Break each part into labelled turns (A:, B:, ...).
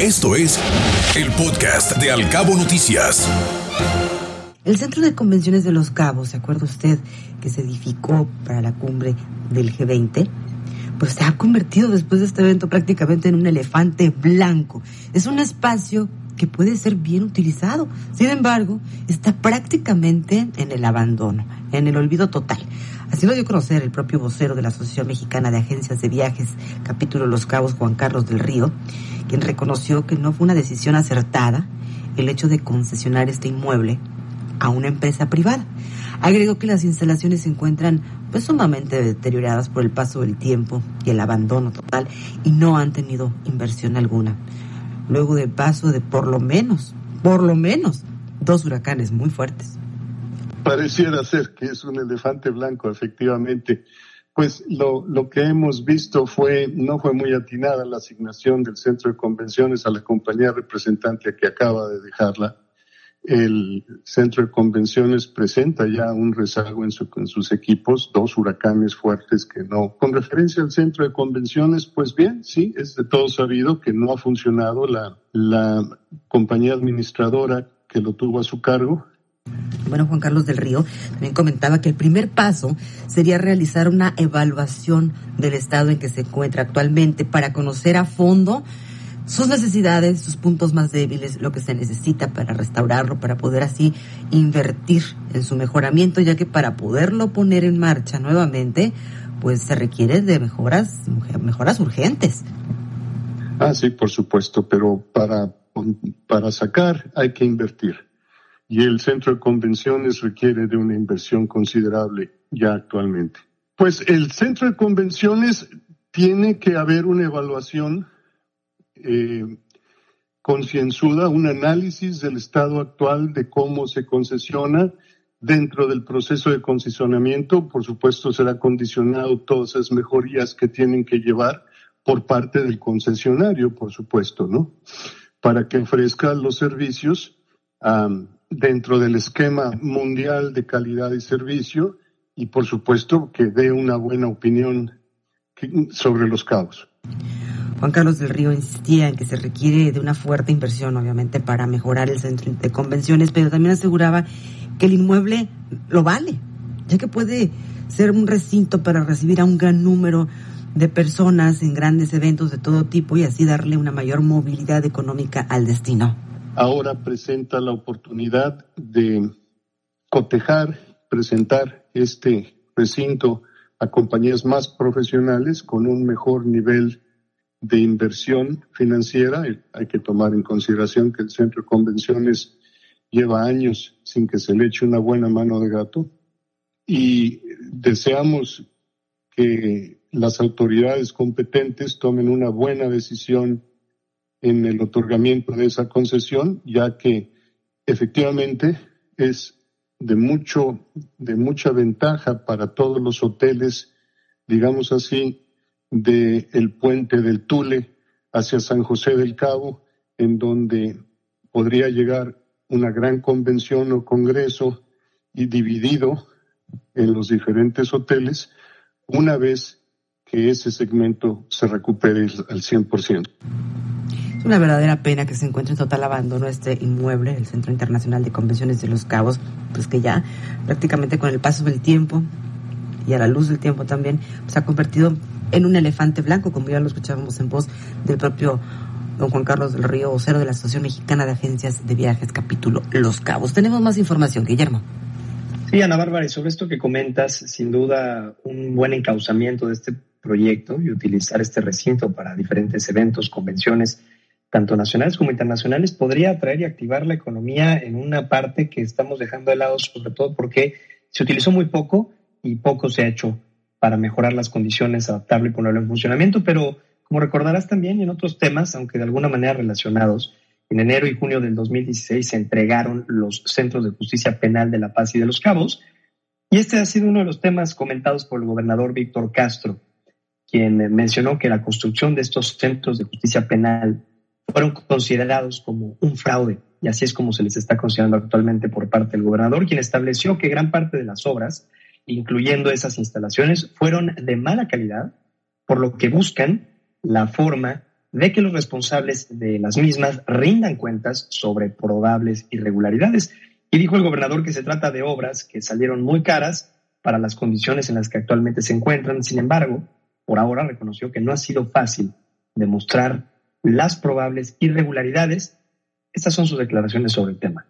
A: Esto es el podcast de Alcabo Noticias.
B: El Centro de Convenciones de Los Cabos, ¿se acuerda usted que se edificó para la cumbre del G20? Pues se ha convertido después de este evento prácticamente en un elefante blanco. Es un espacio que puede ser bien utilizado. Sin embargo, está prácticamente en el abandono, en el olvido total. Así lo dio a conocer el propio vocero de la Asociación Mexicana de Agencias de Viajes, capítulo Los Cabos, Juan Carlos del Río, quien reconoció que no fue una decisión acertada el hecho de concesionar este inmueble a una empresa privada. Agregó que las instalaciones se encuentran pues sumamente deterioradas por el paso del tiempo y el abandono total y no han tenido inversión alguna. Luego del paso de por lo menos, por lo menos, dos huracanes muy fuertes.
C: Pareciera ser que es un elefante blanco, efectivamente pues lo, lo, que hemos visto fue, no fue muy atinada la asignación del centro de convenciones a la compañía representante que acaba de dejarla. El centro de convenciones presenta ya un rezago en, su, en sus equipos, dos huracanes fuertes que no. Con referencia al centro de convenciones, pues bien, sí, es de todo sabido que no ha funcionado la, la compañía administradora que lo tuvo a su cargo
B: bueno, Juan Carlos del Río también comentaba que el primer paso sería realizar una evaluación del estado en que se encuentra actualmente para conocer a fondo sus necesidades, sus puntos más débiles, lo que se necesita para restaurarlo, para poder así invertir en su mejoramiento, ya que para poderlo poner en marcha nuevamente, pues se requiere de mejoras, mejoras urgentes.
C: Ah, sí, por supuesto, pero para, para sacar hay que invertir y el centro de convenciones requiere de una inversión considerable ya actualmente. Pues el centro de convenciones tiene que haber una evaluación eh, concienzuda, un análisis del estado actual de cómo se concesiona dentro del proceso de concesionamiento. Por supuesto, será condicionado todas esas mejorías que tienen que llevar por parte del concesionario, por supuesto, ¿no? Para que ofrezca los servicios dentro del esquema mundial de calidad y servicio y por supuesto que dé una buena opinión sobre los cabos.
B: Juan Carlos del Río insistía en que se requiere de una fuerte inversión, obviamente, para mejorar el centro de convenciones, pero también aseguraba que el inmueble lo vale, ya que puede ser un recinto para recibir a un gran número de personas en grandes eventos de todo tipo y así darle una mayor movilidad económica al destino
C: ahora presenta la oportunidad de cotejar, presentar este recinto a compañías más profesionales con un mejor nivel de inversión financiera. Hay que tomar en consideración que el centro de convenciones lleva años sin que se le eche una buena mano de gato y deseamos que las autoridades competentes tomen una buena decisión en el otorgamiento de esa concesión, ya que efectivamente es de mucho, de mucha ventaja para todos los hoteles, digamos así, de el puente del Tule hacia San José del Cabo, en donde podría llegar una gran convención o congreso y dividido en los diferentes hoteles una vez que ese segmento se recupere al 100%
B: una verdadera pena que se encuentre en total abandono este inmueble, el Centro Internacional de Convenciones de los Cabos, pues que ya prácticamente con el paso del tiempo y a la luz del tiempo también, se ha convertido en un elefante blanco, como ya lo escuchábamos en voz del propio don Juan Carlos del Río, vocero de la Asociación Mexicana de Agencias de Viajes, capítulo Los Cabos. Tenemos más información, Guillermo.
D: Sí, Ana Bárbara, y sobre esto que comentas, sin duda un buen encauzamiento de este proyecto y utilizar este recinto para diferentes eventos, convenciones, tanto nacionales como internacionales, podría atraer y activar la economía en una parte que estamos dejando de lado, sobre todo porque se utilizó muy poco y poco se ha hecho para mejorar las condiciones, adaptarlo y ponerlo en funcionamiento. Pero como recordarás también en otros temas, aunque de alguna manera relacionados, en enero y junio del 2016 se entregaron los centros de justicia penal de La Paz y de Los Cabos. Y este ha sido uno de los temas comentados por el gobernador Víctor Castro, quien mencionó que la construcción de estos centros de justicia penal fueron considerados como un fraude, y así es como se les está considerando actualmente por parte del gobernador, quien estableció que gran parte de las obras, incluyendo esas instalaciones, fueron de mala calidad, por lo que buscan la forma de que los responsables de las mismas rindan cuentas sobre probables irregularidades. Y dijo el gobernador que se trata de obras que salieron muy caras para las condiciones en las que actualmente se encuentran. Sin embargo, por ahora reconoció que no ha sido fácil demostrar las probables irregularidades. Estas son sus declaraciones sobre el tema.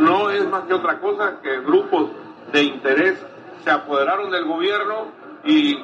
E: No es más que otra cosa que grupos de interés se apoderaron del gobierno y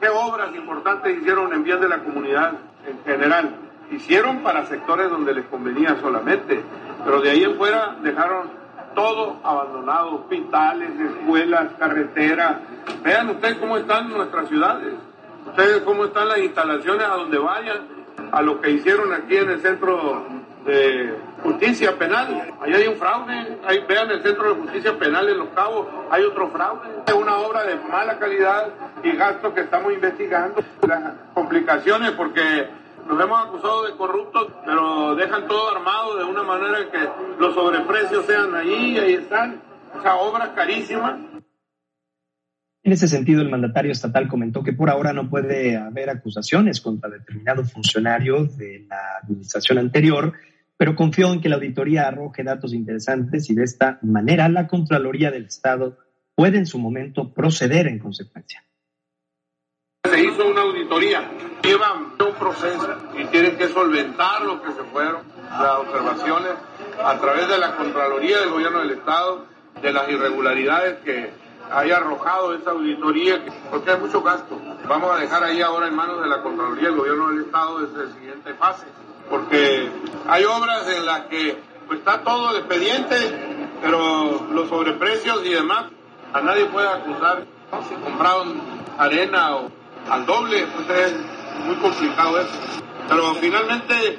E: qué obras importantes hicieron en bien de la comunidad en general. Hicieron para sectores donde les convenía solamente, pero de ahí en fuera dejaron todo abandonado, hospitales, escuelas, carreteras. Vean ustedes cómo están nuestras ciudades, ustedes cómo están las instalaciones a donde vayan, a lo que hicieron aquí en el centro de justicia penal. Ahí hay un fraude. Ahí, vean el Centro de Justicia Penal en Los Cabos, hay otro fraude. Es una obra de mala calidad y gasto que estamos investigando. Las complicaciones porque nos hemos acusado de corruptos, pero dejan todo armado de una manera que los sobreprecios sean ahí, ahí están. Esa obra carísima.
D: En ese sentido, el mandatario estatal comentó que por ahora no puede haber acusaciones contra determinado funcionario de la administración anterior, pero confió en que la auditoría arroje datos interesantes y de esta manera la Contraloría del Estado puede en su momento proceder en consecuencia.
E: Se hizo una auditoría, llevan un proceso y tienen que solventar lo que se fueron, las observaciones a través de la Contraloría del Gobierno del Estado, de las irregularidades que haya arrojado esa auditoría, porque hay mucho gasto. Vamos a dejar ahí ahora en manos de la Contraloría del Gobierno del Estado desde la siguiente fase porque hay obras en las que pues, está todo el expediente, pero los sobreprecios y demás, a nadie puede acusar si compraron arena o al doble, pues es muy complicado eso. Pero finalmente